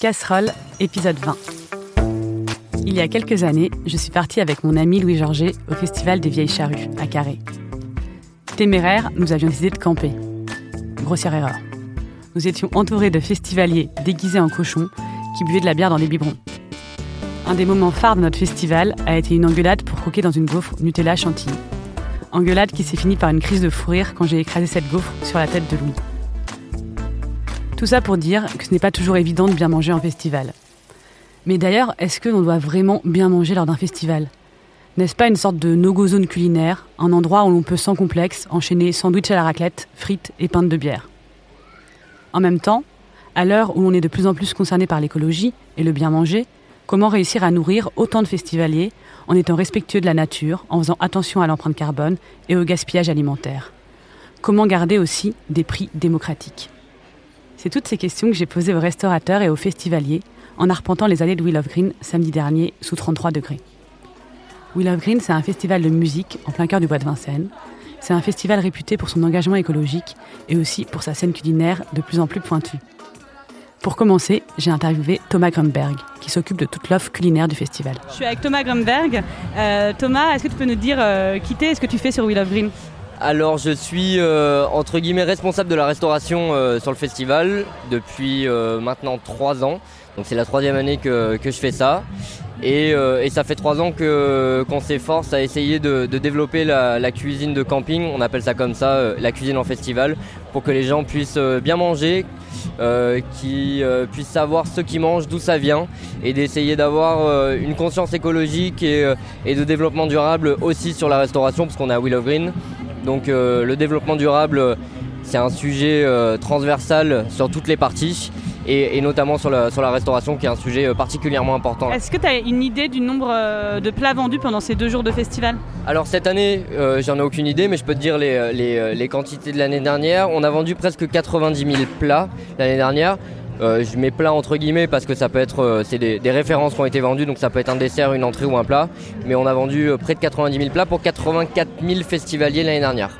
Casserole, épisode 20. Il y a quelques années, je suis partie avec mon ami Louis Georget au Festival des Vieilles Charrues, à Carré. Téméraire, nous avions décidé de camper. Grossière erreur. Nous étions entourés de festivaliers déguisés en cochons qui buvaient de la bière dans des biberons. Un des moments phares de notre festival a été une engueulade pour croquer dans une gaufre Nutella chantilly. Engueulade qui s'est finie par une crise de fou rire quand j'ai écrasé cette gaufre sur la tête de Louis. Tout ça pour dire que ce n'est pas toujours évident de bien manger en festival. Mais d'ailleurs, est-ce que l'on doit vraiment bien manger lors d'un festival? N'est-ce pas une sorte de no-go zone culinaire, un endroit où l'on peut sans complexe enchaîner sandwich à la raclette, frites et pintes de bière? En même temps, à l'heure où l'on est de plus en plus concerné par l'écologie et le bien manger, comment réussir à nourrir autant de festivaliers en étant respectueux de la nature, en faisant attention à l'empreinte carbone et au gaspillage alimentaire? Comment garder aussi des prix démocratiques? C'est toutes ces questions que j'ai posées aux restaurateurs et aux festivaliers en arpentant les allées de Wheel of Green samedi dernier sous 33 degrés. Wheel of Green, c'est un festival de musique en plein cœur du bois de Vincennes. C'est un festival réputé pour son engagement écologique et aussi pour sa scène culinaire de plus en plus pointue. Pour commencer, j'ai interviewé Thomas Grumberg, qui s'occupe de toute l'offre culinaire du festival. Je suis avec Thomas Grumberg. Euh, Thomas, est-ce que tu peux nous dire euh, qui t'es et ce que tu fais sur Wheel of Green? Alors je suis euh, entre guillemets responsable de la restauration euh, sur le festival depuis euh, maintenant trois ans. Donc c'est la troisième année que, je fais ça. Et, ça fait trois ans qu'on s'efforce à essayer de, développer la, cuisine de camping, on appelle ça comme ça, la cuisine en festival, pour que les gens puissent bien manger, qu'ils puissent savoir ce qu'ils mangent, d'où ça vient, et d'essayer d'avoir une conscience écologique et, et, de développement durable aussi sur la restauration, parce qu'on est à Willow Green. Donc euh, le développement durable, c'est un sujet euh, transversal sur toutes les parties. Et, notamment sur la, restauration qui est un sujet euh, particulièrement important. Est-ce que tu as une idée du nombre de plats vendus pendant ces deux jours de festival? Alors cette année, j'en ai aucune idée, mais je peux te dire les, quantités de l'année dernière. On a vendu presque 90 000 plats l'année dernière. Je mets plat entre guillemets parce que ça peut être c'est des, des, références qui ont été vendues donc ça peut être un dessert, une entrée ou un plat. Mais on a vendu près de 90 000 plats pour 84 000 festivaliers l'année dernière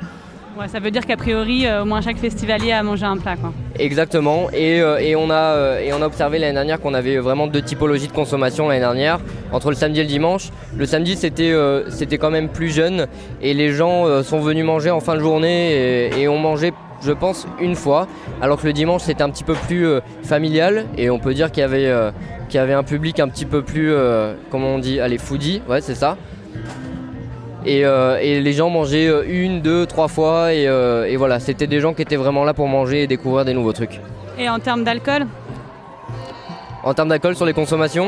ça veut dire qu'a priori, euh, au moins chaque festivalier a mangé un plat. Quoi. Exactement. Et, euh, on a, euh, et on a observé l'année dernière qu'on avait vraiment deux typologies de consommation l'année dernière, entre le samedi et le dimanche. Le samedi, c'était quand même plus jeune et les gens sont venus manger en fin de journée et, ont mangé je pense, une fois, alors que le dimanche c'était un petit peu plus familial et on peut dire qu'il y, avait, y avait un public un petit peu plus, comment on dit, allez, foodie, ouais, c'est ça. Euh, et, les gens mangeaient euh, une, deux, trois fois euh, et, voilà, c'était des gens qui étaient vraiment là pour manger et découvrir des nouveaux trucs. Et en termes d'alcool? En termes d'alcool sur les consommations?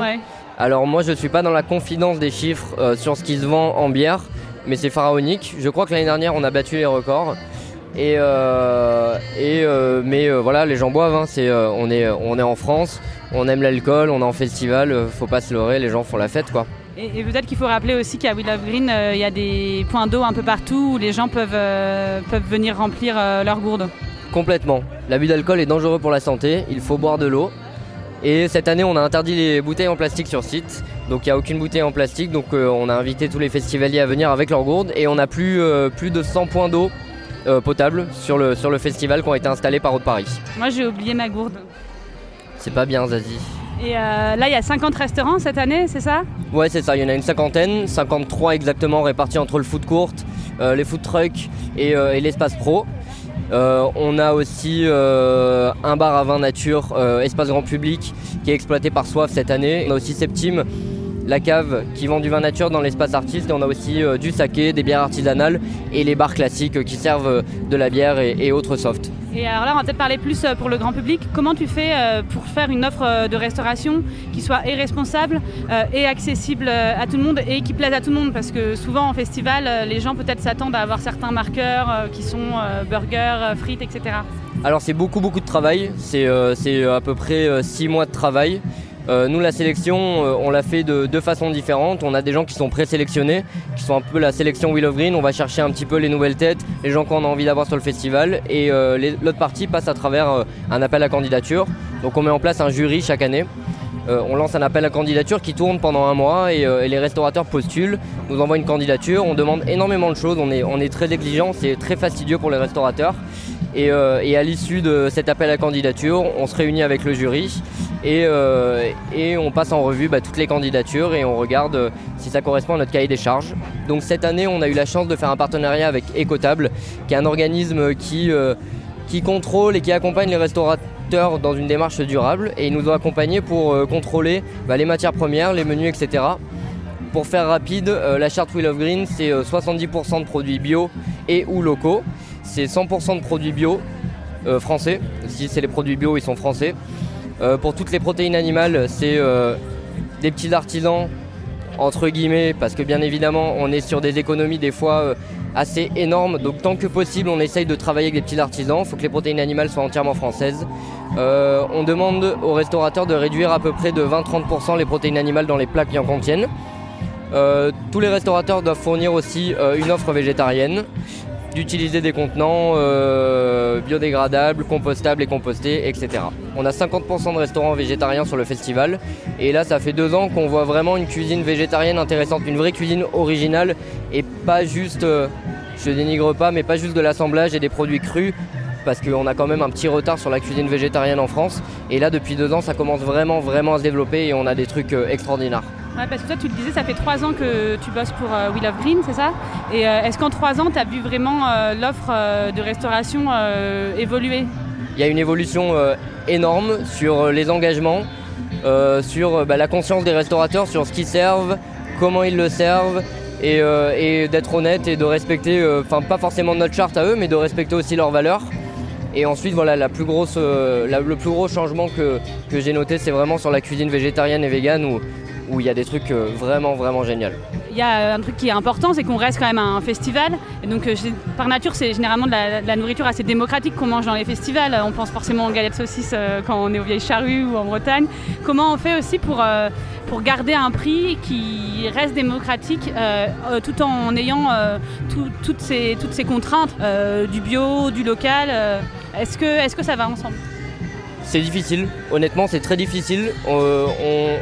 Alors moi je ne suis pas dans la confidence des chiffres sur ce qui se vend en bière, mais c'est pharaonique. Je crois que l'année dernière on a battu les records. Et, et mais voilà, les gens boivent. Hein, on, est, on est en France, on aime l'alcool, on est en festival, faut pas se leurrer, les gens font la fête quoi. Et, peut-être qu'il faut rappeler aussi qu'à Will of Green, euh, il y a des points d'eau un peu partout où les gens peuvent, euh, peuvent venir remplir euh, leurs gourdes. Complètement. L'abus d'alcool est dangereux pour la santé, il faut boire de l'eau. Et cette année, on a interdit les bouteilles en plastique sur site. Donc il n'y a aucune bouteille en plastique. Donc on a invité tous les festivaliers à venir avec leurs gourdes. Et on a plus, plus de 100 points d'eau potable sur le, sur le festival qui ont été installés par Eau de Paris. Moi j'ai oublié ma gourde. C'est pas bien Zazie. Et euh, là, il y a 50 restaurants cette année, c'est ça? Ouais, c'est ça. Il y en a une cinquantaine, 53 exactement répartis entre le food court, euh, les food trucks et, euh, l'espace pro. on a aussi un bar à vin nature, espace grand public, qui est exploité par Soif cette année. On a aussi Septime, la cave qui vend du vin nature dans l'espace artiste. Et on a aussi du saké, des bières artisanales et les bars classiques qui servent de la bière et autres softs. Et alors là, on va peut-être parler plus euh, pour le grand public. Comment tu fais euh, pour faire une offre euh, de restauration qui soit et responsable et accessible à tout le monde et qui plaise à tout le monde? Parce que souvent en festival, les gens peut-être s'attendent à avoir certains marqueurs qui sont burgers, frites, etc. Alors c'est beaucoup beaucoup de travail. C'est à peu près six mois de travail. Euh, nous, la sélection, euh, on l'a fait de deux façons différentes. On a des gens qui sont présélectionnés, qui sont un peu la sélection Wheel of Green. On va chercher un petit peu les nouvelles têtes, les gens qu'on a envie d'avoir sur le festival. Et euh, l'autre partie passe à travers un appel à candidature. Donc on met en place un jury chaque année. on lance un appel à candidature qui tourne pendant un mois et, les restaurateurs postulent, nous envoient une candidature. On demande énormément de choses. On est, on est très exigeant, c'est très fastidieux pour les restaurateurs. Et, à l'issue de cet appel à candidature, on se réunit avec le jury et, on passe en revue bah, toutes les candidatures et on regarde si ça correspond à notre cahier des charges. Donc cette année, on a eu la chance de faire un partenariat avec Ecotable, qui est un organisme qui, contrôle et qui accompagne les restaurateurs dans une démarche durable et ils nous ont accompagnés pour euh, contrôler bah, les matières premières, les menus, etc. Pour faire rapide, euh, la charte Wheel of Green, c'est 70% euh, de produits bio et ou locaux. C'est 100% de produits bio français. Si c'est les produits bio, ils sont français. pour toutes les protéines animales, c'est des petits artisans, entre guillemets, parce que bien évidemment, on est sur des économies des fois assez énorme. Donc tant que possible, on essaye de travailler avec des petits artisans. Il faut que les protéines animales soient entièrement françaises. Euh, on demande aux restaurateurs de réduire à peu près de 20-30% les protéines animales dans les plats qui en contiennent. Euh, tous les restaurateurs doivent fournir aussi euh, une offre végétarienne d'utiliser des contenants euh, biodégradables, compostables et compostés, etc. On a 50% de restaurants végétariens sur le festival et là ça fait deux ans qu'on voit vraiment une cuisine végétarienne intéressante, une vraie cuisine originale et pas juste, euh, je dénigre pas, mais pas juste de l'assemblage et des produits crus parce qu'on a quand même un petit retard sur la cuisine végétarienne en France et là depuis deux ans ça commence vraiment vraiment à se développer et on a des trucs euh, extraordinaires. Ouais, parce que toi, tu le disais, ça fait trois ans que tu bosses pour euh, We Love Green, c'est ça? Et euh, est-ce qu'en trois ans, tu as vu vraiment euh, l'offre de restauration évoluer? Il y a une évolution énorme sur les engagements, sur bah, la conscience des restaurateurs, sur ce qu'ils servent, comment ils le servent, et, d'être honnête et de respecter, enfin pas forcément notre charte à eux, mais de respecter aussi leurs valeurs. Et ensuite, voilà, la plus grosse, le plus gros changement que, que j'ai noté, c'est vraiment sur la cuisine végétarienne et végane où, où il y a des trucs euh, vraiment vraiment géniaux. Il y a un truc qui est important, c'est qu'on reste quand même un festival. Et donc euh, par nature, c'est généralement de la, nourriture assez démocratique qu'on mange dans les festivals. On pense forcément aux galettes saucisses euh, quand on est aux vieilles charrues ou en Bretagne. Comment on fait aussi pour, pour garder un prix qui reste démocratique tout en ayant toutes, ces, toutes ces contraintes du bio, du local Est-ce que, est -ce que ça va ensemble? C'est difficile, honnêtement c'est très difficile. Euh,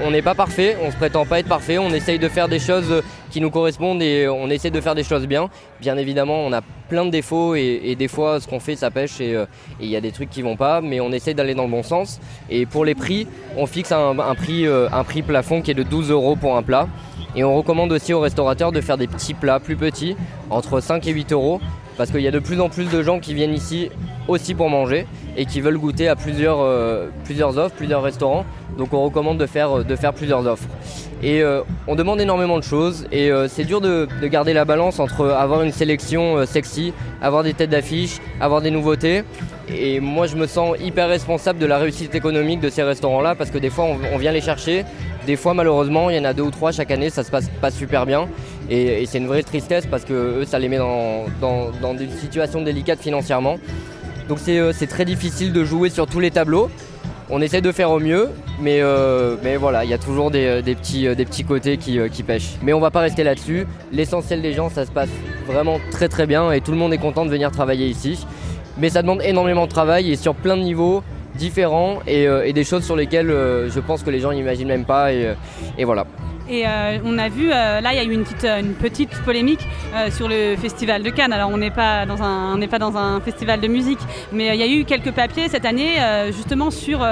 on n'est pas parfait, on se prétend pas être parfait, on essaye de faire des choses qui nous correspondent et on essaie de faire des choses bien. Bien évidemment on a plein de défauts et, des fois ce qu'on fait ça pêche euh, et il y a des trucs qui vont pas, mais on essaie d'aller dans le bon sens. Et pour les prix, on fixe un, prix, euh, un prix plafond qui est de 12 euros pour un plat. Et on recommande aussi aux restaurateurs de faire des petits plats plus petits, entre 5 et 8 euros, parce qu'il y a de plus en plus de gens qui viennent ici aussi pour manger et qui veulent goûter à plusieurs, euh, plusieurs offres, plusieurs restaurants. Donc on recommande de faire, de faire plusieurs offres. Et euh, on demande énormément de choses et euh, c'est dur de, garder la balance entre avoir une sélection sexy, avoir des têtes d'affiche, avoir des nouveautés. Et moi je me sens hyper responsable de la réussite économique de ces restaurants-là parce que des fois on, vient les chercher, des fois malheureusement il y en a deux ou trois chaque année, ça se passe pas super bien. Et, c'est une vraie tristesse parce que eux ça les met dans, dans, dans des situations délicates financièrement. Donc euh, c'est très difficile de jouer sur tous les tableaux. On essaie de faire au mieux, mais, euh, mais voilà, il y a toujours des, euh, petits, des petits côtés qui, pêchent. Mais on va pas rester là-dessus. L'essentiel des gens, ça se passe vraiment très très bien et tout le monde est content de venir travailler ici. Mais ça demande énormément de travail et sur plein de niveaux différents et, des choses sur lesquelles je pense que les gens n'imaginent même pas. et voilà. Et euh, on a vu, euh, là, il y a eu une petite, petite polémique euh, sur le festival de Cannes. Alors, on n'est pas, dans un, festival de musique, mais il y a eu quelques papiers cette année, justement, sur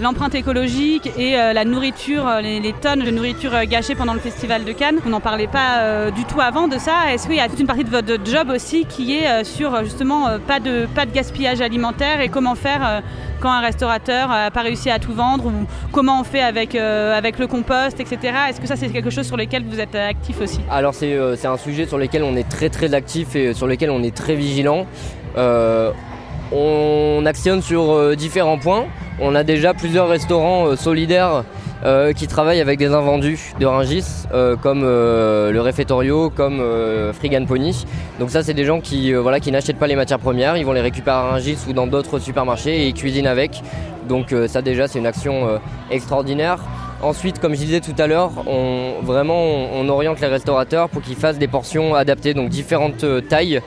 l'empreinte écologique et la nourriture, les, tonnes de nourriture gâchées pendant le festival de Cannes. On n'en parlait pas du tout avant de ça. Est-ce qu'il y a toute une partie de votre job aussi qui est sur, justement, pas de gaspillage alimentaire et comment faire quand un restaurateur n'a pas réussi à tout vendre ou comment on fait avec, avec le compost, etc. Est-ce que ça c'est quelque chose sur lequel vous êtes actif aussi? Alors euh, c'est un sujet sur lequel on est très très actif et sur lequel on est très vigilant. Euh, on actionne sur euh, différents points. On a déjà plusieurs restaurants solidaires qui travaillent avec des invendus de Ringis, comme le Réfectorio, comme Frigan Pony. Donc ça, c'est des gens qui, voilà, qui n'achètent pas les matières premières, ils vont les récupérer à Ringis ou dans d'autres supermarchés et ils cuisinent avec. Donc ça déjà, c'est une action extraordinaire. Ensuite, comme je disais tout à l'heure, on, vraiment on, oriente les restaurateurs pour qu'ils fassent des portions adaptées, donc différentes euh, tailles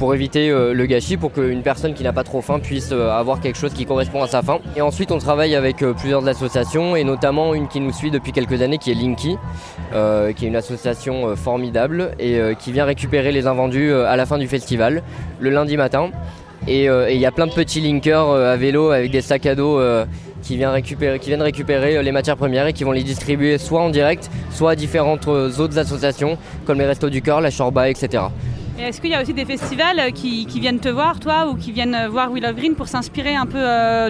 pour éviter euh, le gâchis, pour qu'une personne qui n'a pas trop faim puisse euh, avoir quelque chose qui correspond à sa faim. Et ensuite, on travaille avec plusieurs associations, et notamment une qui nous suit depuis quelques années, qui est Linky, qui est une association formidable et qui vient récupérer les invendus à la fin du festival, le lundi matin. Et il y a plein de petits linkers à vélo avec des sacs à dos qui, viennent récupérer, qui viennent récupérer les matières premières et qui vont les distribuer soit en direct, soit à différentes autres associations comme les Restos du Cœur, la Chorba, etc. Est-ce qu'il y a aussi des festivals qui, viennent te voir, toi, ou qui viennent voir We Love Green pour s'inspirer un peu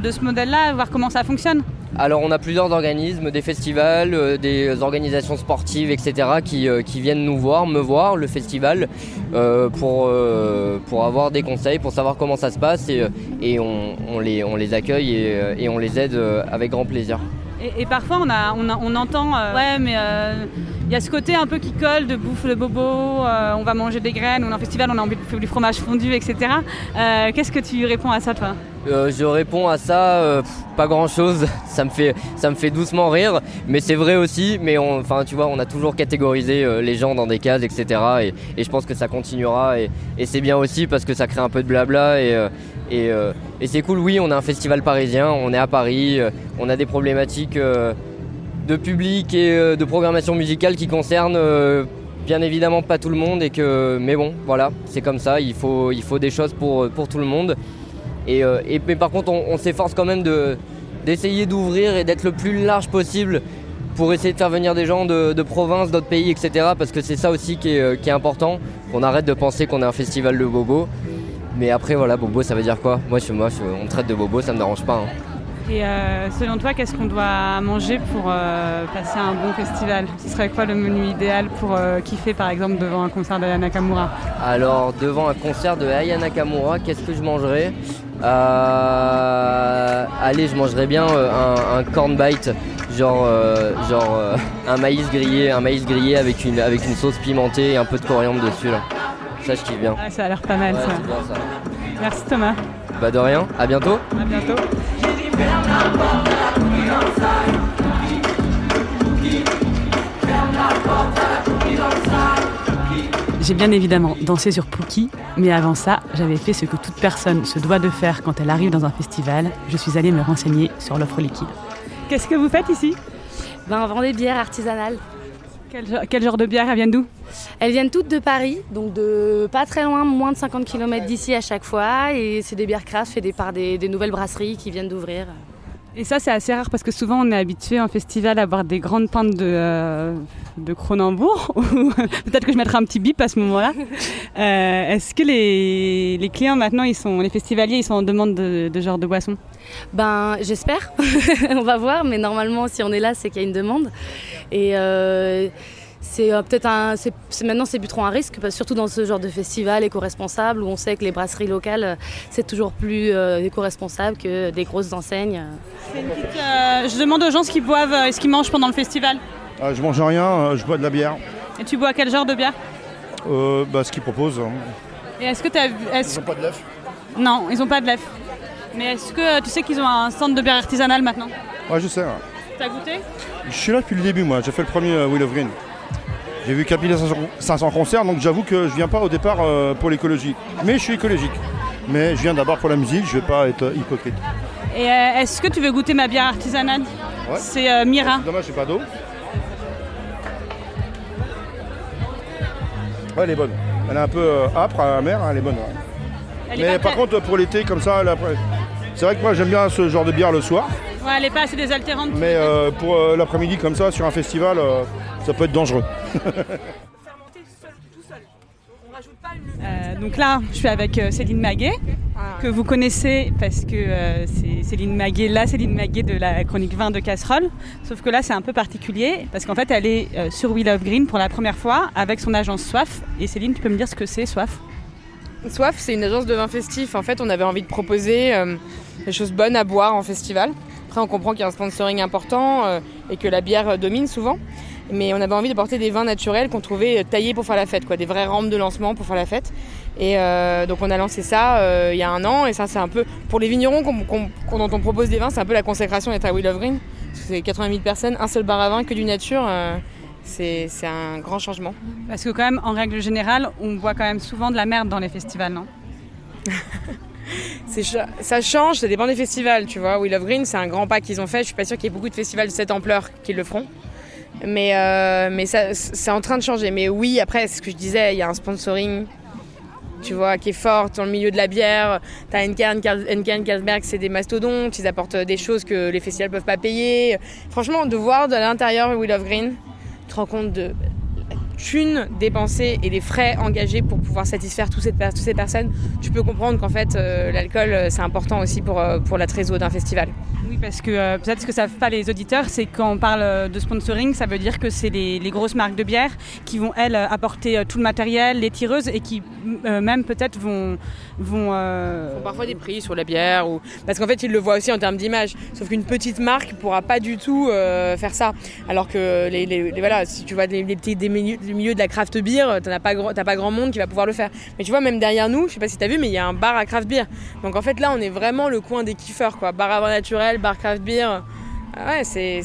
de ce modèle-là, voir comment ça fonctionne? Alors on a plusieurs organismes, des festivals, euh, des organisations sportives, etc. Euh, qui, viennent nous voir, me voir, le festival, euh, pour, pour avoir des conseils, pour savoir comment ça se passe et, on, les, on les accueille et, on les aide avec grand plaisir. Et, parfois on, a, on, entend, ouais mais il y a ce côté un peu qui colle de bouffe de bobo, on va manger des graines, on est en festival, on a envie de faire du fromage fondu, etc. Qu'est-ce que tu réponds à ça toi? Euh, je réponds à ça, euh, pas grand chose, ça me, fait, ça me fait doucement rire, mais c'est vrai aussi, mais enfin tu vois, on a toujours catégorisé euh, les gens dans des cases, etc. Et, je pense que ça continuera, et, c'est bien aussi parce que ça crée un peu de blabla, et, et, c'est cool, oui, on a un festival parisien, on est à Paris, on a des problématiques de public et de programmation musicale qui concernent bien évidemment pas tout le monde, et que, mais bon, voilà, c'est comme ça, il faut, il faut des choses pour, tout le monde. Euh, et, mais par contre, on, s'efforce quand même d'essayer d'ouvrir et d'être le plus large possible pour essayer de faire venir des gens de, province, d'autres pays, etc. Parce que c'est ça aussi qui est, euh, important, qu'on arrête de penser qu'on est un festival de bobo. Mais après, voilà, bobo, ça veut dire quoi? Moi, je, moi on traite de bobo, ça me dérange pas. Hein. Et euh, selon toi, qu'est-ce qu'on doit manger pour passer un bon festival? Ce serait quoi le menu idéal pour kiffer par exemple devant un concert de Nakamura? Alors devant un concert de Aya Nakamura, qu'est-ce que je mangerais? Euh, allez, je mangerais bien euh, un, corn bite, genre, euh, genre un maïs grillé, un maïs grillé avec une, avec une sauce pimentée et un peu de coriandre dessus. Ça, je kiffe bien. Ah, ça a l'air pas mal ça. Merci Thomas. Bah de rien, à bientôt. À bientôt. J'ai bien évidemment dansé sur Pookie, mais avant ça, j'avais fait ce que toute personne se doit de faire quand elle arrive dans un festival. Je suis allée me renseigner sur l'offre liquide. Qu'est-ce que vous faites ici? Ben, On vend des bières artisanales. Quel, genre de bières Elles viennent d'où? Elles viennent toutes de Paris, donc de pas très loin, moins de 50 km d'ici à chaque fois. Et c'est des bières craft faites par des nouvelles brasseries qui viennent d'ouvrir. Et ça, c'est assez rare parce que souvent, on est habitué en festival à boire des grandes pintes de, euh, de Cronenbourg. Peut-être que je mettrai un petit bip à ce moment-là. Euh, est-ce que les, les, clients maintenant, ils sont, les festivaliers, ils sont en demande de, de genre de boisson? Ben, j'espère. on va voir, mais normalement, si on est là, c'est qu'il y a une demande. Et euh, c'est euh, peut-être un. maintenant, c'est plus trop un risque, surtout dans ce genre de festival éco-responsable où on sait que les brasseries locales, euh, c'est toujours plus euh, éco-responsable que des grosses enseignes. je demande aux gens ce qu'ils boivent et ce qu'ils mangent pendant le festival. Ah, je mange rien, je bois de la bière. Et tu bois quel genre de bière? Bah, Ce qu'ils proposent. Hein. Et est-ce que tu as Ils n'ont pas de lèvres Non, ils n'ont pas de lèvres. Mais est-ce que tu sais qu'ils ont un stand de bière artisanale maintenant? Ouais, je sais. Tu as goûté? Je suis là depuis le début, moi. J'ai fait le premier Will of Green. J'ai vu 4500 concerts, donc j'avoue que je viens pas au départ euh, pour l'écologie. Mais je suis écologique. Mais je viens d'abord pour la musique, je vais pas être hypocrite. Et euh, est-ce que tu veux goûter ma bière artisanale? Ouais. C'est euh, Mira. Dommage, j'ai pas d'eau. Ouais, elle est bonne. Elle est un peu âpre, amère, hein, elle est bonne. Mais par contre, pour l'été, comme ça, c'est vrai que moi j'aime bien ce genre de bière le soir. Ouais, elle est pas assez désaltérante. Mais pour l'après-midi, comme ça, sur un festival, ça peut être dangereux. Euh, donc là, je suis avec euh, Céline Maguet, que vous connaissez parce que euh, c'est Céline Maguet, là Céline Maguet de la chronique 20 de Casserole. Sauf que là, c'est un peu particulier parce qu'en fait, elle est sur We Love Green pour la première fois avec son agence Soif. Et Céline, tu peux me dire ce que c'est Soif? Soif, c'est une agence de vin festif. En fait, on avait envie de proposer des choses bonnes à boire en festival. Après, on comprend qu'il y a un sponsoring important et que la bière domine souvent mais on avait envie de porter des vins naturels qu'on trouvait taillés pour faire la fête, quoi, des vraies rampes de lancement pour faire la fête. Et euh, donc on a lancé ça euh, il y a un an, et ça c'est un peu, pour les vignerons dont on propose des vins, c'est un peu la consécration d'être à Will of Green. C'est 80 000 personnes, un seul bar à vin, que du nature. Euh, c'est un grand changement. Parce que quand même, en règle générale, on voit quand même souvent de la merde dans les festivals, non? ça change, ça dépend des festivals, tu vois. Will of Green, c'est un grand pas qu'ils ont fait. Je suis pas sûre qu'il y ait beaucoup de festivals de cette ampleur qui le feront. Mais, euh, mais ça, c'est en train de changer. Mais oui, après, ce que je disais, il y a un sponsoring tu vois, qui est forte dans le milieu de la bière. T'as Henken, Carlsberg, c'est des mastodontes, ils apportent des choses que les festivals peuvent pas payer. Franchement, de voir de l'intérieur We Love Green, tu te rends compte de thunes dépensées et les frais engagés pour pouvoir satisfaire toutes ces, personnes, tu peux comprendre qu'en fait euh, l'alcool euh, c'est important aussi pour, euh, pour la trésor d'un festival. Parce que peut-être ce que savent pas les auditeurs, c'est quand on parle de sponsoring, ça veut dire que c'est les, grosses marques de bière qui vont elles apporter tout le matériel, les tireuses et qui même peut-être vont vont, font parfois des prix sur la bière ou parce qu'en fait ils le voient aussi en termes d'image. Sauf qu'une petite marque pourra pas du tout faire ça, alors que les, voilà si tu vois des, petits des, du milieu de la craft beer, t'as pas, pas grand monde qui va pouvoir le faire. Mais tu vois, même derrière nous, je sais pas si t'as vu, mais il y a un bar à craft beer. Donc en fait, là, on est vraiment le coin des kiffeurs, quoi. Bar à vin naturel, bar craft beer. Ah ouais, c'est,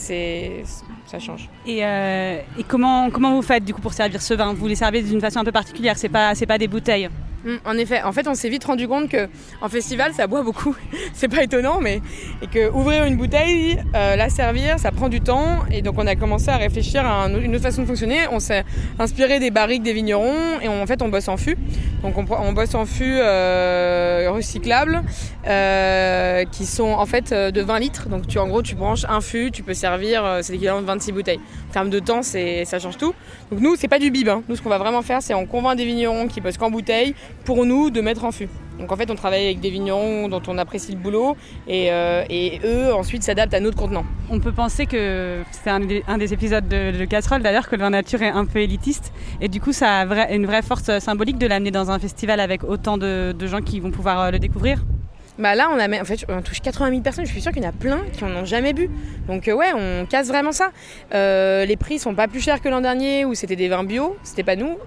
ça change. Et, euh, et, comment, comment vous faites du coup pour servir ce vin? Vous les servez d'une façon un peu particulière, c'est pas, c'est pas des bouteilles? Mm, en effet, on s'est vite rendu compte que en festival, ça boit beaucoup. c'est pas étonnant, mais et que ouvrir une bouteille, euh, la servir, ça prend du temps. Et donc, on a commencé à réfléchir à une autre façon de fonctionner. On s'est inspiré des barriques des vignerons et en fait, on bosse en fût. Donc, on, bosse en fût euh, recyclables euh, qui sont en fait de 20 litres. Donc, tu en gros, tu branches un fût, tu peux servir, c'est l'équivalent de 26 bouteilles. Termes de temps, ça change tout. Donc, nous, c'est pas du bib. Hein. Nous, ce qu'on va vraiment faire, c'est on convainc des vignerons qui bossent qu'en bouteille pour nous de mettre en fût. Donc en fait, on travaille avec des vignerons dont on apprécie le boulot et, euh, eux ensuite s'adaptent à notre contenant. On peut penser que c'est un, des épisodes de, Casserole d'ailleurs que le vin nature est un peu élitiste et du coup ça a une vraie force symbolique de l'amener dans un festival avec autant de, gens qui vont pouvoir euh, le découvrir. Bah là, on, a, en fait, on touche 80 000 personnes. Je suis sûre qu'il y en a plein qui n'en ont jamais bu. Donc euh, ouais, on casse vraiment ça. les prix sont pas plus chers que l'an dernier où c'était des vins bio. C'était pas nous.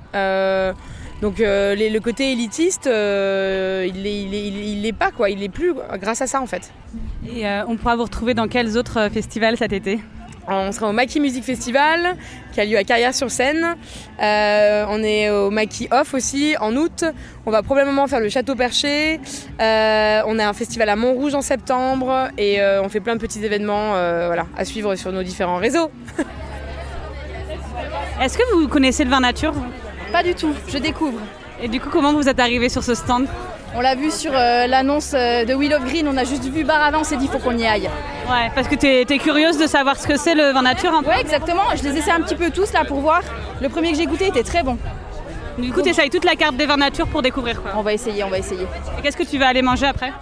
Donc euh, le côté élitiste, euh, il n'est pas quoi, il est plus grâce à ça en fait. Et euh, on pourra vous retrouver dans quels autres festivals cet été? On sera au Maki Music Festival qui a lieu à Carrière-sur-Seine. on est au Maki Off aussi en août. On va probablement faire le Château Perché. on a un festival à Montrouge en septembre et on fait plein de petits événements voilà, à suivre sur nos différents réseaux. Est-ce que vous connaissez le vin nature pas du tout, je découvre. Et du coup, comment vous êtes arrivé sur ce stand? On l'a vu sur euh, l'annonce euh, de Wheel of Green, on a juste vu bar avant, on s'est dit il faut qu'on y aille. Ouais, parce que tu es, curieuse de savoir ce que c'est le vin nature un Ouais, exactement, je les essaie un petit peu tous là pour voir. Le premier que j'ai goûté était très bon. Du coup, tu toute la carte des vins nature pour découvrir quoi. On va essayer, on va essayer. Et qu'est-ce que tu vas aller manger après?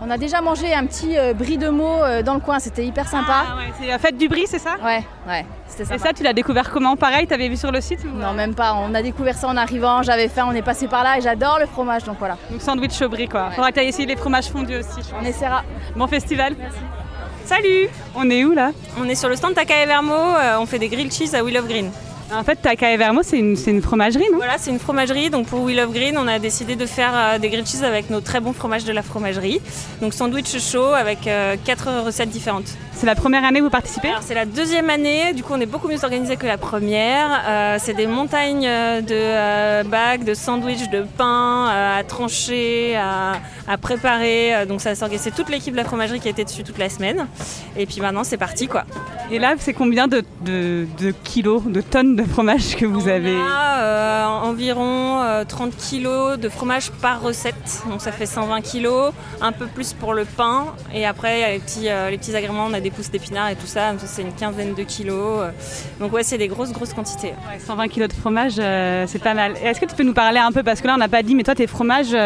On a déjà mangé un petit euh, brie de mots euh, dans le coin, c'était hyper sympa. Ah ouais, c'est la fête du brie, c'est ça? Ouais, ouais, c'était sympa. Et ça, tu l'as découvert comment? Pareil, t'avais vu sur le site Non, même pas. On a découvert ça en arrivant, j'avais faim, on est passé par là et j'adore le fromage, donc voilà. Donc sandwich au brie, quoi. Faudra que tu essayé les fromages fondus aussi. On essaiera. Bon festival. Salut On est où là? On est sur le stand Taka et Vermo, euh, on fait des grilled cheese à Will of Green. En fait, Taka et Vermo, c'est une, fromagerie, non? Voilà, c'est une fromagerie. Donc pour We Love Green, on a décidé de faire euh, des grilled cheese avec nos très bons fromages de la fromagerie. Donc sandwich chaud avec euh, quatre recettes différentes. C'est la première année où vous participez? C'est la deuxième année, du coup on est beaucoup mieux organisé que la première. Euh, c'est des montagnes de bagues, de sandwichs, de pain à trancher, à, préparer. Donc ça c'est toute l'équipe de la fromagerie qui était dessus toute la semaine. Et puis maintenant c'est parti quoi. Et là c'est combien de, de kilos, de tonnes de fromage que vous avez a, euh, environ 30 euh, kilos de fromage par recette. Donc ça fait 120 kilos, un peu plus pour le pain. Et après, il y a les petits, euh, les petits agréments, on a des pousses d'épinards et tout ça. c'est une quinzaine de kilos. Donc ouais, c'est des grosses, grosses quantités. 120 kilos de fromage, c'est pas mal. Est-ce que tu peux nous parler un peu, parce que là on n'a pas dit, mais toi tes fromages,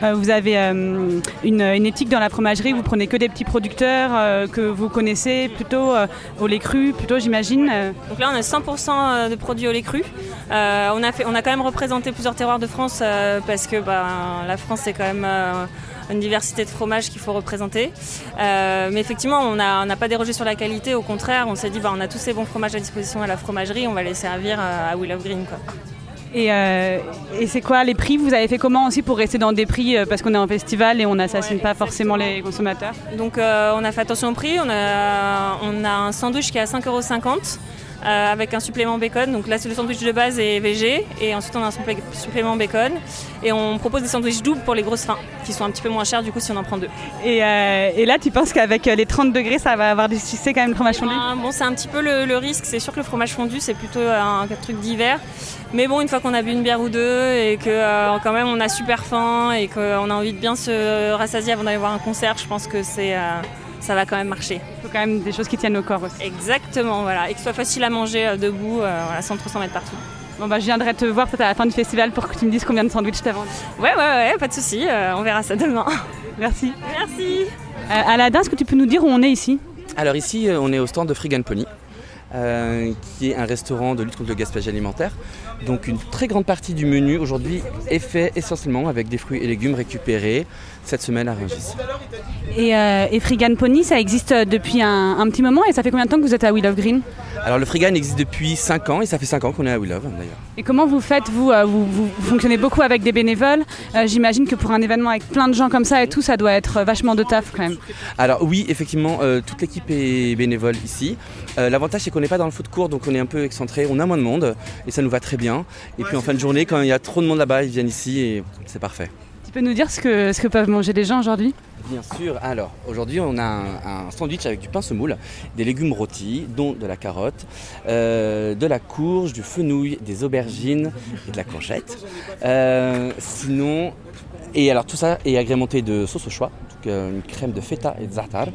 vous avez une, une, éthique dans la fromagerie, vous prenez que des petits producteurs que vous connaissez plutôt au lait cru, plutôt j'imagine. Donc là on a 100% de produits au lait cru. Euh, on, a fait, on a quand même représenté plusieurs terroirs de France euh, parce que bah, la France c'est quand même euh, une diversité de fromages qu'il faut représenter. mais effectivement, on n'a pas dérogé sur la qualité, au contraire, on s'est dit bah, on a tous ces bons fromages à disposition à la fromagerie, on va les servir à Will of Green. Quoi. Et, c'est quoi les prix? Vous avez fait comment aussi pour rester dans des prix Parce qu'on est en festival et on n'assassine pas forcément les consommateurs? Donc on a fait attention au prix. On a, on a un sandwich qui est à 5,50 euros euh, avec un supplément bacon. Donc là, c'est le sandwich de base et VG. Et ensuite, on a un supplé- supplément bacon. Et on propose des sandwichs doubles pour les grosses fins, qui sont un petit peu moins chers du coup si on en prend deux. Et, euh, et là, tu penses qu'avec euh, les 30 degrés, ça va avoir du succès quand même le fromage fondu? Ben, bon, c'est un petit peu le, le risque. C'est sûr que le fromage fondu, c'est plutôt un, truc d'hiver. Mais bon, une fois qu'on a bu une bière ou deux et que euh, quand même on a super faim et qu'on a envie de bien se rassasier avant d'aller voir un concert, je pense que c'est, ça va quand même marcher. Il faut quand même des choses qui tiennent au corps aussi. Exactement, voilà. Et que ce soit facile à manger euh, debout, euh, voilà, sans trop s'en mettre partout. Bon, bah, je viendrai te voir peut-être à la fin du festival pour que tu me dises combien de sandwichs t'as vendu. Ouais, ouais, ouais, pas de souci. euh, on verra ça demain. Merci. Merci. Euh, Aladin, est-ce que tu peux nous dire où on est ici? Alors ici, on est au stand de Frigan Pony, euh, qui est un restaurant de lutte contre le gaspillage alimentaire. Donc une très grande partie du menu aujourd'hui est fait essentiellement avec des fruits et légumes récupérés cette semaine à Rungis. Et, euh, et Frigan Pony, ça existe depuis un, un petit moment et ça fait combien de temps que vous êtes à Will of Green? Alors le Frigan existe depuis 5 ans et ça fait 5 ans qu'on est à Love d'ailleurs. Et comment vous faites vous, euh, vous, vous- fonctionnez beaucoup avec des bénévoles? Euh, J'imagine que pour un événement avec plein de gens comme ça et tout, ça doit être vachement de taf quand même. Alors oui, effectivement, euh, toute l'équipe est bénévole ici. Euh, L'avantage c'est qu'on n'est pas dans le foot court, donc on est un peu excentré, on a moins de monde et ça nous va très bien. Et puis en fin de journée, quand il y a trop de monde là-bas, ils viennent ici et c'est parfait. Tu peux nous dire ce que, ce que peuvent manger les gens aujourd'hui? Bien sûr. Alors, aujourd'hui, on a un, un sandwich avec du pain semoule, des légumes rôtis, dont de la carotte, euh, de la courge, du fenouil, des aubergines et de la courgette. Euh, sinon, et alors tout ça est agrémenté de sauce au choix, une crème de feta et de za'atar,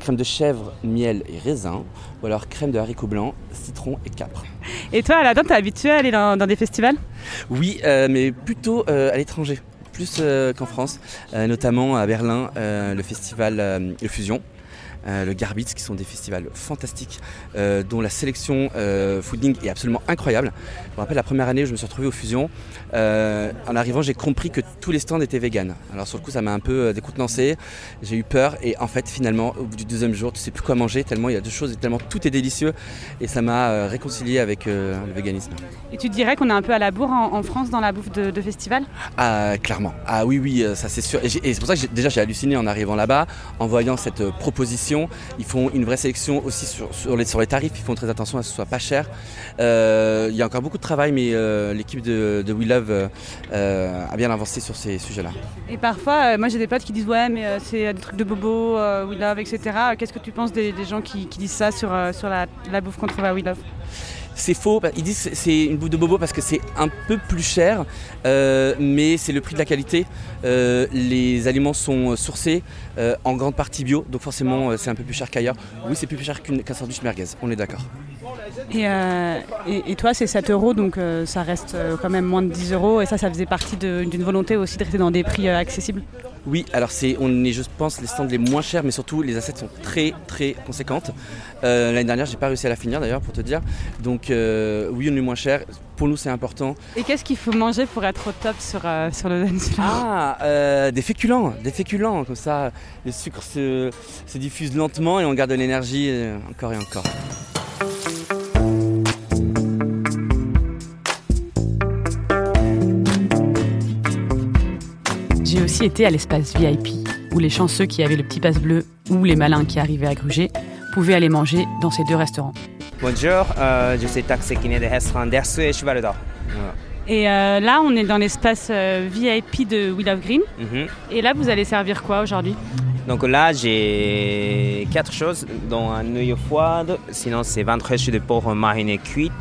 crème de chèvre, miel et raisin, ou alors crème de haricots blancs, citron et capre. Et toi, Aladin, t'es habitué à aller dans, dans des festivals? Oui, euh, mais plutôt euh, à l'étranger, plus euh, qu'en France, notamment à Berlin, le festival Le Fusion. Euh, le Garbitz, qui sont des festivals fantastiques, euh, dont la sélection euh, fooding est absolument incroyable. Je me rappelle la première année où je me suis retrouvé au Fusion, en arrivant j'ai compris que tous les stands étaient véganes. Alors sur le coup ça m'a un peu décontenancé, j'ai eu peur et en fait finalement au bout du deuxième jour tu sais plus quoi manger tellement il y a deux choses et tellement tout est délicieux et ça m'a réconcilié avec le véganisme. Et tu dirais qu'on est un peu à la bourre en, en France dans la bouffe de, de festival? Ah, clairement. Ah oui, oui, ça c'est sûr. Et, c'est pour ça que déjà j'ai halluciné en arrivant là-bas, en voyant cette euh, Ils font une vraie sélection aussi sur, les, tarifs, ils font très attention à ce que ce soit pas cher. Euh, il y a encore beaucoup de travail, mais euh, l'équipe de, de We Love euh, a bien avancé sur ces sujets-là. Et parfois, moi j'ai des potes qui disent ouais mais c'est des trucs de bobo, We Love, etc. Qu'est-ce que tu penses des, gens qui, disent ça sur, sur la, la bouffe qu'on trouve à We Love? C'est faux, ils disent que c'est une bouffe de bobo parce que c'est un peu plus cher, euh, mais c'est le prix de la qualité. Euh, les aliments sont sourcés euh, en grande partie bio, donc forcément c'est un peu plus cher qu'ailleurs. Oui, c'est plus cher qu'un sandwich merguez, on est d'accord. et, et, et toi c'est 7 euros donc ça reste quand même moins de 10 euros et ça ça faisait partie d'une volonté aussi de rester dans des prix accessibles? Oui, alors c'est, on est, je pense, les stands les moins chers, mais surtout les assiettes sont très très conséquentes. Euh, l'année dernière, j'ai pas réussi à la finir d'ailleurs, pour te dire. Donc euh, oui, on est moins cher. Pour nous, c'est important. Et qu'est-ce qu'il faut manger pour être au top sur, euh, sur le Peninsula Ah, des féculents, des féculents, comme ça, le sucre se, se diffuse lentement et on garde de l'énergie encore et encore. Aussi été à l'espace VIP, où les chanceux qui avaient le petit passe bleu ou les malins qui arrivaient à gruger pouvaient aller manger dans ces deux restaurants. Bonjour, euh, je suis taxi kiné de restaurant Dersu et Cheval d'Or. Voilà. Et euh, là on est dans l'espace euh, VIP de We Love Green. Mhm. Et là vous allez servir quoi aujourd'hui? Donc là, j'ai quatre choses, dont un œil froide, sinon c'est ventrèche de porc mariné cuite,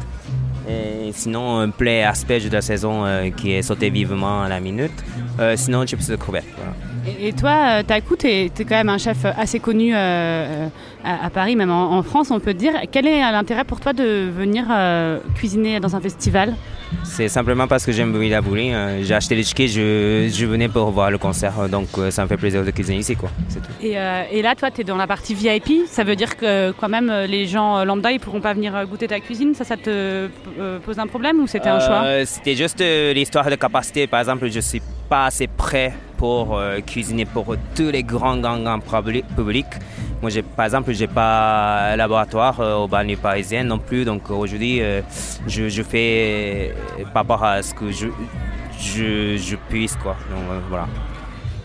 et sinon un plat asperge de la saison euh, qui est sauté vivement à la minute, Euh, sinon chips de crevettes. voilà. Et, et toi, euh, Taku, tu es, quand même un chef assez connu euh, à, Paris, même en, France, on peut dire. Quel est l'intérêt pour toi de venir cuisiner dans un festival? C'est simplement parce que j'aime la boulie. euh, J'ai acheté les tickets, je, je venais pour voir le concert, euh, donc euh, ça me fait plaisir de cuisiner ici. quoi. Tout. et, euh, et là, toi, tu es dans la partie VIP. Ça veut dire que quand même, les gens lambda, ils pourront pas venir goûter ta cuisine. Ça, ça te pose un problème ou c'était un choix Euh, C'était juste l'histoire de capacité. Par exemple, je suis pas assez prêt pour euh, cuisiner pour tous les grands, grands, grands publi- publics. Moi, j'ai, par exemple, j'ai pas un laboratoire euh, au banlieue parisienne non plus. Donc aujourd'hui, euh, je, je fais euh, par rapport à ce que je, je, je puisse. Quoi. Donc euh, voilà.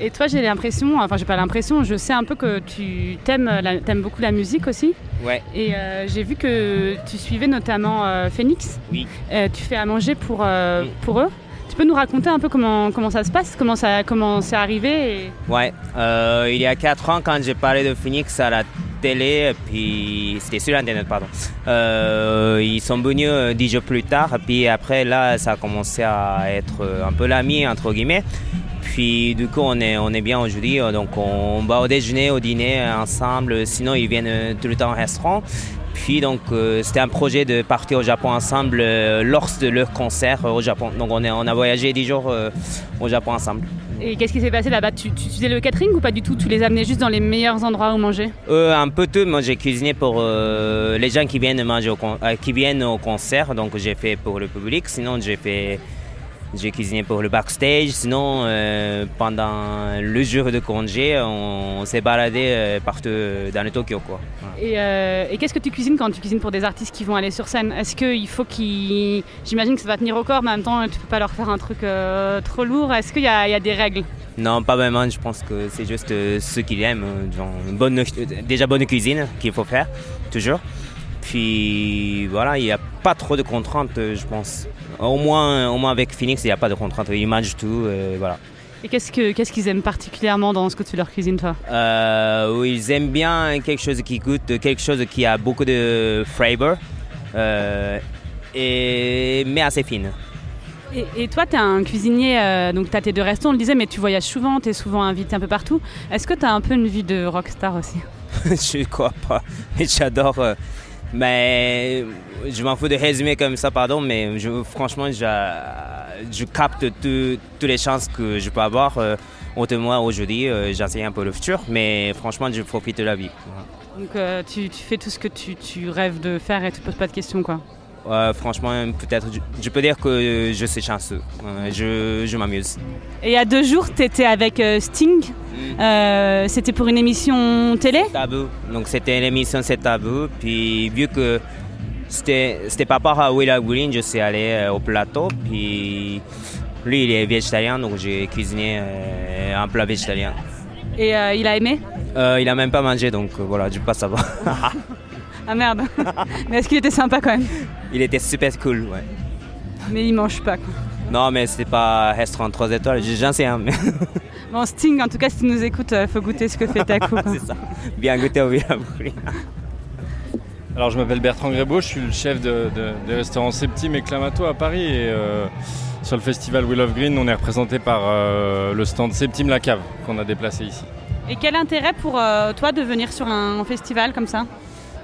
Et toi, j'ai l'impression, enfin, j'ai pas l'impression, je sais un peu que tu t'aimes, la- t'aimes beaucoup la musique aussi. Ouais. Et euh, j'ai vu que tu suivais notamment euh, Phoenix. Oui. Euh, tu fais à manger pour, euh, pour eux. Tu peux nous raconter un peu comment, comment ça se passe, comment, ça, comment c'est arrivé et- Ouais, euh, il y a 4 ans, quand j'ai parlé de Phoenix à la télé, puis c'était sur Internet, pardon, euh, ils sont venus euh, 10 jours plus tard, puis après, là, ça a commencé à être euh, un peu l'ami, entre guillemets. Puis du coup, on est, on est bien aujourd'hui, euh, donc on va au déjeuner, au dîner euh, ensemble, sinon ils viennent euh, tout le temps au restaurant. Puis donc, euh, c'était un projet de partir au Japon ensemble euh, lors de leur concert euh, au Japon. Donc on, est, on a voyagé 10 jours au Japon ensemble. et qu'est-ce qui s'est passé là-bas? Tu, tu faisais le catering ou pas du tout? Tu les amenais juste dans les meilleurs endroits où manger? Euh, un peu tout, moi j'ai cuisiné pour euh, les gens qui viennent manger au euh, qui viennent au concert, donc j'ai fait pour le public. Sinon j'ai fait j'ai cuisiné pour le backstage. Sinon euh, pendant le jour de congé, on, s'est baladé euh, partout dans le Tokyo quoi. Voilà. Et, euh, et qu'est-ce que tu cuisines quand tu cuisines pour des artistes qui vont aller sur scène? Est-ce qu'il faut qu'ils... J'imagine que ça va tenir au corps, mais en même temps, tu peux pas leur faire un truc euh, trop lourd. Est-ce qu'il y, a il y a des règles? Non, pas vraiment. Je pense que c'est juste euh, ceux qui aiment, euh, genre, une bonne, euh, déjà bonne cuisine qu'il faut faire toujours. Puis voilà, il n'y a pas trop de contraintes, je pense. Au moins, au moins avec Phoenix, il n'y a pas de contraintes. Ils mangent tout, euh, voilà. Et qu'est-ce que qu'est-ce qu'ils aiment particulièrement dans ce que tu leur cuisines, toi? Euh, ils aiment bien quelque chose qui goûte, quelque chose qui a beaucoup de flavor, euh, et, mais assez fine. Et, et toi, tu es un cuisinier, euh, donc tu as tes deux restaurants, on le disait, mais tu voyages souvent, tu es souvent invité un peu partout. Est-ce que tu as un peu une vie de rockstar aussi? Je crois pas. Mais J'adore. Mais je m'en fous de résumer comme ça, pardon, mais franchement, je, je capte tout- toutes les chances que je peux avoir. Euh, moi aujourd'hui, euh, j'enseigne un peu le futur, mais franchement, je profite de la vie. Donc euh, tu, tu fais tout ce que tu, tu rêves de faire et tu te poses pas de questions, quoi. Franchement, peut-être, je, peux dire que je suis chanceux. Euh, je je m'amuse. Et il y a deux jours, tu étais avec euh, Sting. Euh, C'était pour une émission télé? Tabou. Donc c'était l'émission C'est Tabou. Puis vu que c'était c'était par à Willa Green, je suis allé euh, au plateau. Puis lui, il est végétarien, donc j'ai cuisiné un plat végétarien. Et il a aimé? Il a même pas mangé, donc voilà, je peux pas savoir. Ah merde Mais est-ce qu'il était sympa quand même il était super cool, ouais. Mais il mange pas, quoi. Non, mais c'était pas restaurant 3 étoiles, j'en sais un, mais Bon, Sting, en tout cas, si tu nous écoutes, euh, faut goûter ce que fait Taco. quoi. c'est ça. Bien goûté au Green. Alors je m'appelle Bertrand Grébeau, je suis le chef de, de- des restaurants Septime et Clamato à Paris et euh, sur le festival Will of Green on est représenté par euh, le stand Septime La Cave qu'on a déplacé ici. Et quel intérêt pour euh, toi de venir sur un festival comme ça?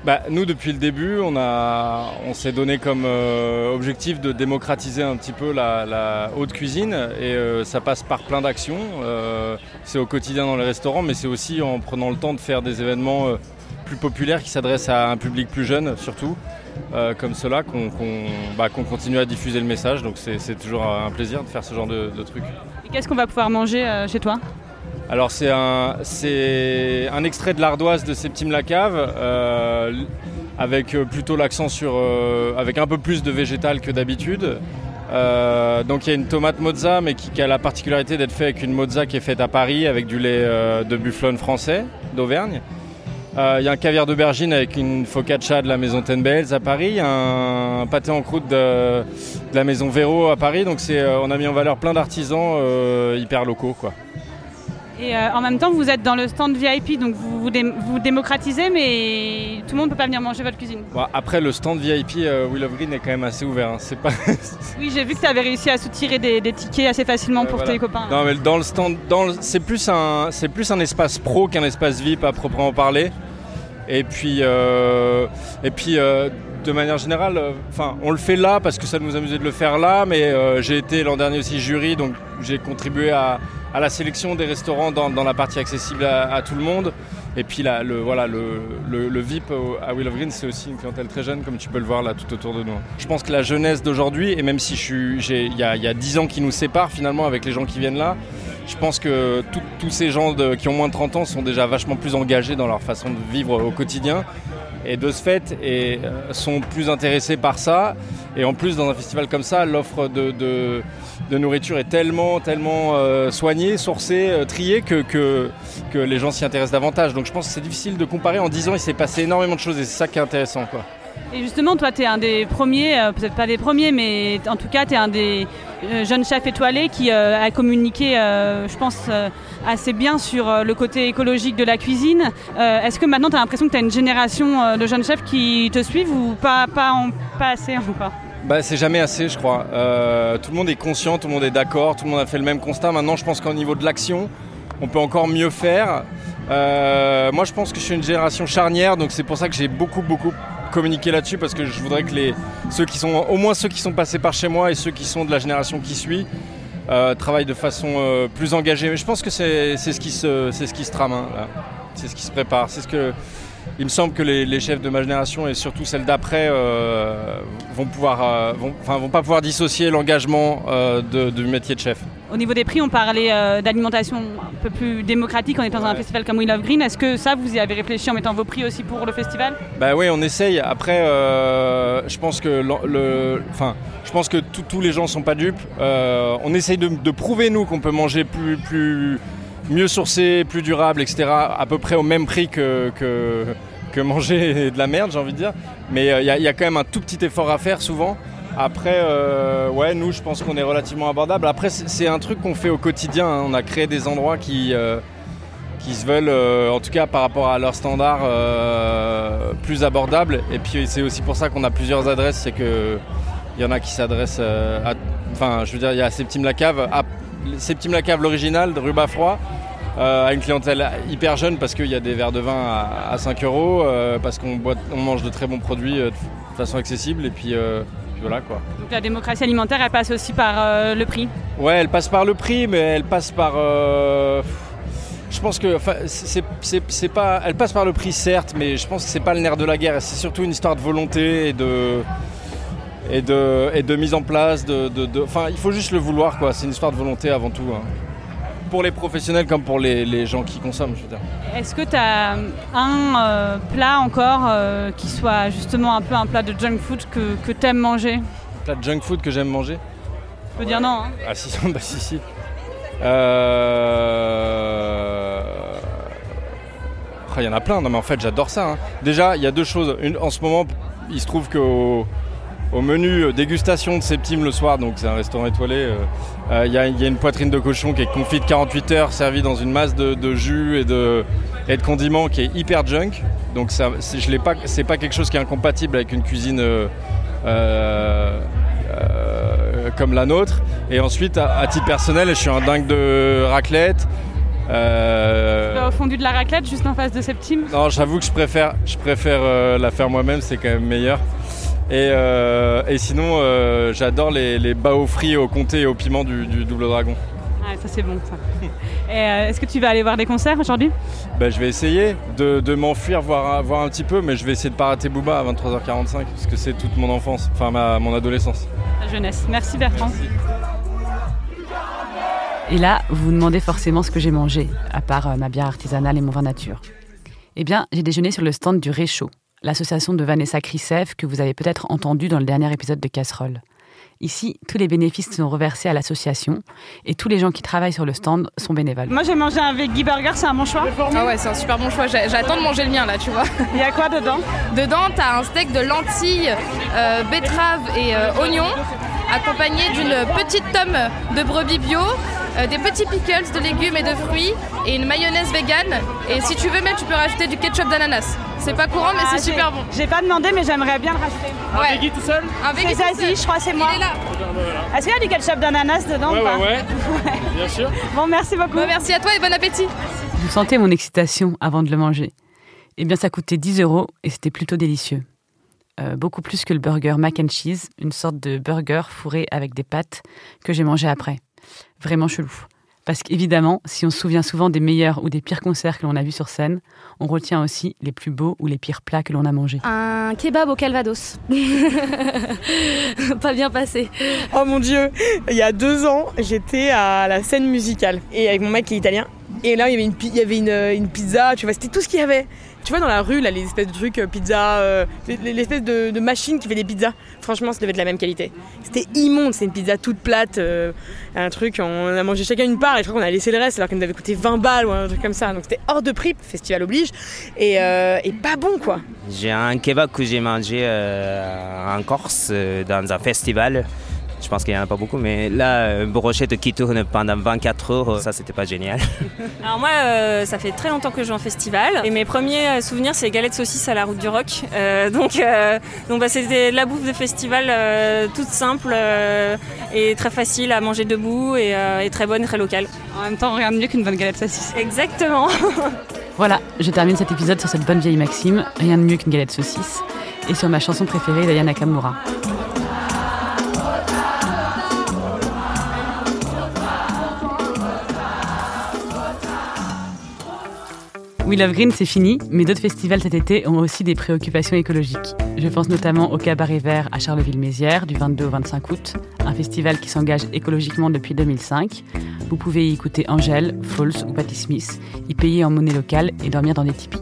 Bah, nous depuis le début on, on s'est donné comme euh, objectif de démocratiser un petit peu la, haute cuisine et euh, ça passe par plein d'actions. Euh, c'est au quotidien dans les restaurants mais c'est aussi en prenant le temps de faire des événements plus populaires qui s'adressent à un public plus jeune surtout. comme cela bah, qu'on continue à diffuser le message donc c'est toujours un plaisir de faire ce genre de, de trucs. Et qu'est-ce qu'on va pouvoir manger chez toi? Alors c'est un, extrait de l'ardoise de Septime Lacave euh, avec euh, plutôt l'accent sur euh, avec un peu plus de végétal que d'habitude. Donc il y a une tomate mozza mais qui, a la particularité d'être fait avec une mozza qui est faite à Paris avec du lait de bufflone français d'Auvergne. Il y a un caviar d'aubergine avec une focaccia de la maison Ten Bells à Paris, y a un pâté en croûte de, la maison Véro à Paris. Donc on a mis en valeur plein d'artisans hyper locaux quoi. Et euh, en même temps, vous êtes dans le stand VIP, donc vous vous, dé- vous démocratisez, mais tout le monde ne peut pas venir manger votre cuisine. Bon, après, le stand VIP euh, Will of Green est quand même assez ouvert. hein. C'est pas. Oui, j'ai vu que tu avais réussi à soutirer des, des tickets assez facilement pour voilà. tes copains. non, mais dans le stand, le- c'est plus un, c'est plus un espace pro qu'un espace VIP à proprement parler. Et puis, euh, et puis, euh, de manière générale, enfin, on le fait là parce que ça nous amusait de le faire là. Mais j'ai été l'an dernier aussi jury, donc j'ai contribué à, à la sélection des restaurants dans, la partie accessible à, tout le monde. Et puis là, le, voilà, le, le- VIP à Will of Green, c'est aussi une clientèle très jeune, comme tu peux le voir là tout autour de nous. Je pense que la jeunesse d'aujourd'hui, et même si il y y a 10 ans qui nous séparent finalement avec les gens qui viennent là, je pense que tous ces gens qui ont moins de 30 ans sont déjà vachement plus engagés dans leur façon de vivre au quotidien. et de ce fait et, euh, sont plus intéressés par ça. Et en plus, dans un festival comme ça, l'offre de, nourriture est tellement, tellement euh, soignée, sourcée, euh, triée que, que, les gens s'y intéressent davantage. Donc je pense que c'est difficile de comparer. En 10 ans, il s'est passé énormément de choses et c'est ça qui est intéressant. Quoi. Et justement, toi, tu es un des premiers, peut-être pas des premiers, mais en tout cas, tu es un des euh, jeunes chefs étoilés qui euh, a communiqué, euh, je pense, assez bien sur le côté écologique de la cuisine. Est-ce que maintenant, tu as l'impression que tu as une génération de jeunes chefs qui te suivent ou pas, pas, assez encore? Bah, c'est jamais assez, je crois. Tout le monde est conscient, tout le monde est d'accord, tout le monde a fait le même constat. Maintenant, je pense qu'au niveau de l'action, on peut encore mieux faire. Moi, je pense que je suis une génération charnière, donc c'est pour ça que j'ai beaucoup, beaucoup communiqué là-dessus, parce que je voudrais que les, ceux qui sont, au moins ceux qui sont passés par chez moi et ceux qui sont de la génération qui suit, euh, travaillent de façon euh, plus engagée. Mais je pense que c'est ce qui se, se trame, hein, c'est ce qui se prépare, c'est ce que. Il me semble que les, les chefs de ma génération et surtout celles d'après euh, vont pouvoir, euh, vont, enfin, vont pas pouvoir dissocier l'engagement euh, de- du métier de chef. Au niveau des prix, on parlait euh, d'alimentation un peu plus démocratique en étant dans un festival comme We Love Green. Est-ce que ça, vous y avez réfléchi en mettant vos prix aussi pour le festival? Bah oui, on essaye. Après, je pense que le, enfin, je pense que tous- tous les gens sont pas dupes. On essaye de, de prouver nous qu'on peut manger plus, plus, mieux sourcé, plus durable, etc. À peu près au même prix que, que, manger de la merde, j'ai envie de dire. Mais il y, a- quand même un tout petit effort à faire souvent. Après, euh, ouais, nous, je pense qu'on est relativement abordable. Après, c'est un truc qu'on fait au quotidien. hein. On a créé des endroits qui, euh, qui se veulent, euh, en tout cas par rapport à leurs standards, euh, plus abordables. Et puis c'est aussi pour ça qu'on a plusieurs adresses. C'est que il y en a qui s'adressent euh, à. Enfin, je veux dire, il y a Septime la Cave, Septime la Cave, l'original, de rue Bafroy. euh, à une clientèle hyper jeune parce qu'il y a des verres de vin à, à 5 euros, euh, parce qu'on on mange de très bons produits euh, de façon accessible et puis, euh, puis voilà quoi. Donc la démocratie alimentaire, elle passe aussi par le prix? Ouais, elle passe par le prix, mais elle passe par. Je pense que, enfin, c'est c'est- c'est pas. Elle passe par le prix certes, mais je pense que c'est pas le nerf de la guerre. C'est surtout une histoire de volonté et de et de et de mise en place. De, Enfin, il faut juste le vouloir, quoi. C'est une histoire de volonté avant tout. hein. Pour les professionnels comme pour les, les gens qui consomment, je veux dire. Est-ce que tu as un euh, plat encore euh, qui soit justement un peu un plat de junk food que, que tu aimes manger Plat de junk food que j'aime manger? Je peux dire non. hein. Ah si, bah si, si. Euh... Il y en a plein, non mais en fait j'adore ça. hein. Déjà, il y a deux choses. Une, en ce moment, il se trouve qu'au au menu dégustation de Septime le soir, donc c'est un restaurant étoilé, euh, euh, il y, a- il y a une poitrine de cochon qui est confite 48 heures, servie dans une masse de, de jus et de, et de condiments qui est hyper junk. Donc ça, c'est, je l'ai pas, c'est pas quelque chose qui est incompatible avec une cuisine euh, euh, euh, comme la nôtre. Et ensuite, à, à titre personnel, je suis un dingue de raclette. Euh, Tu vas au fondu de la raclette, juste en face de Septime. non, j'avoue que je préfère, je préfère euh, la faire moi-même, c'est quand même meilleur. Et, euh, et sinon, euh, j'adore les, les bao frits au comté et au piment du, du Double Dragon. Ah, ça c'est bon ça. Et, euh, Est-ce que tu vas aller voir des concerts aujourd'hui? Ben, je vais essayer de, de m'enfuir, voir, voir un petit peu, mais je vais essayer de pas rater Booba à 23h45, parce que c'est toute mon enfance, enfin ma, mon adolescence. La jeunesse. Merci Bertrand. Et là, vous vous demandez forcément ce que j'ai mangé, à part ma bière artisanale et mon vin nature. Eh bien, j'ai déjeuné sur le stand du Réchaud, l'association de Vanessa Krisev que vous avez peut-être entendu dans le dernier épisode de Casserole. Ici, tous les bénéfices sont reversés à l'association et tous les gens qui travaillent sur le stand sont bénévoles. Moi j'ai mangé un veggie burger, c'est un bon choix. Ah ouais, c'est un super bon choix. J'attends de manger le mien là, tu vois. Il y a quoi dedans? Dedans, t'as un steak de lentilles, euh, betterave et euh, oignons, accompagné d'une petite tome de brebis bio, euh, des petits pickles de légumes et de fruits et une mayonnaise vegan. Et si tu veux même, tu peux rajouter du ketchup d'ananas. C'est pas courant, mais Ah, c'est super bon. J'ai pas demandé, mais j'aimerais bien le rajouter. Ouais. Veggie tout seul Un C'est veggie tout Zazie, seul. je crois, c'est moi. Il est là. Est-ce qu'il y a du ketchup d'ananas dedans Ouais, ou pas ouais, ouais. Bien sûr. Bon, merci beaucoup. Bah, merci à toi et bon appétit. Vous sentez mon excitation avant de le manger Eh bien, ça coûtait 10 euros et c'était plutôt délicieux. Euh, beaucoup plus que le burger mac and cheese, une sorte de burger fourré avec des pâtes que j'ai mangé après. Vraiment chelou. Parce qu'évidemment, si on se souvient souvent des meilleurs ou des pires concerts que l'on a vus sur scène, on retient aussi les plus beaux ou les pires plats que l'on a mangés. Un kebab au Calvados. Pas bien passé. Oh mon dieu, il y a deux ans, j'étais à la scène musicale et avec mon mec qui est italien. Et là, il y avait une, pi- il y avait une, une pizza, tu vois, c'était tout ce qu'il y avait. Tu vois dans la rue là les espèces de trucs euh, pizza, euh, l'espèce de, machine qui fait des pizzas. Franchement, ça devait être la même qualité. C'était immonde, c'est une pizza toute plate, euh, un truc. On a mangé chacun une part et je crois qu'on a laissé le reste alors qu'elle nous avait coûté 20 balles ou un truc comme ça. Donc c'était hors de prix, festival oblige, et, et pas bon quoi. J'ai un kebab que j'ai mangé en Corse dans un festival. Je pense qu'il n'y en a pas beaucoup, mais là, une brochette qui tourne pendant 24 heures, ça, c'était pas génial. Alors moi, euh, ça fait très longtemps que je joue en festival. Et mes premiers euh, souvenirs, c'est galettes saucisses à la route du rock. Euh, donc donc bah, c'était de la bouffe de festival toute simple et très facile à manger debout et, et, très bonne, très locale. En même temps, rien de mieux qu'une bonne galette saucisse. Exactement. voilà, je termine cet épisode sur cette bonne vieille maxime. Rien de mieux qu'une galette saucisse. Et sur ma chanson préférée d'Ayana Nakamura. We Love Green, c'est fini, mais d'autres festivals cet été ont aussi des préoccupations écologiques. Je pense notamment au Cabaret Vert à Charleville-Mézières du 22 au 25 août, un festival qui s'engage écologiquement depuis 2005. Vous pouvez y écouter Angèle, Falls ou Patti Smith, y payer en monnaie locale et dormir dans des tipis.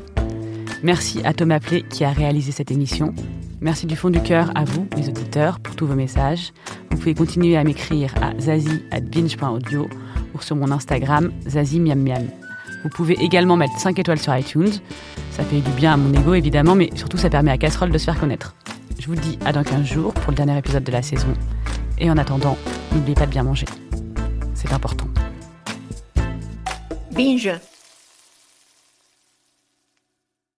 Merci à Thomas Plé qui a réalisé cette émission. Merci du fond du cœur à vous, les auditeurs, pour tous vos messages. Vous pouvez continuer à m'écrire à zazie.binge.audio ou sur mon Instagram zazie miam miam. Vous pouvez également mettre 5 étoiles sur iTunes. Ça fait du bien à mon ego évidemment, mais surtout ça permet à Casserole de se faire connaître. Je vous dis à dans 15 jours pour le dernier épisode de la saison. Et en attendant, n'oubliez pas de bien manger. C'est important. Binge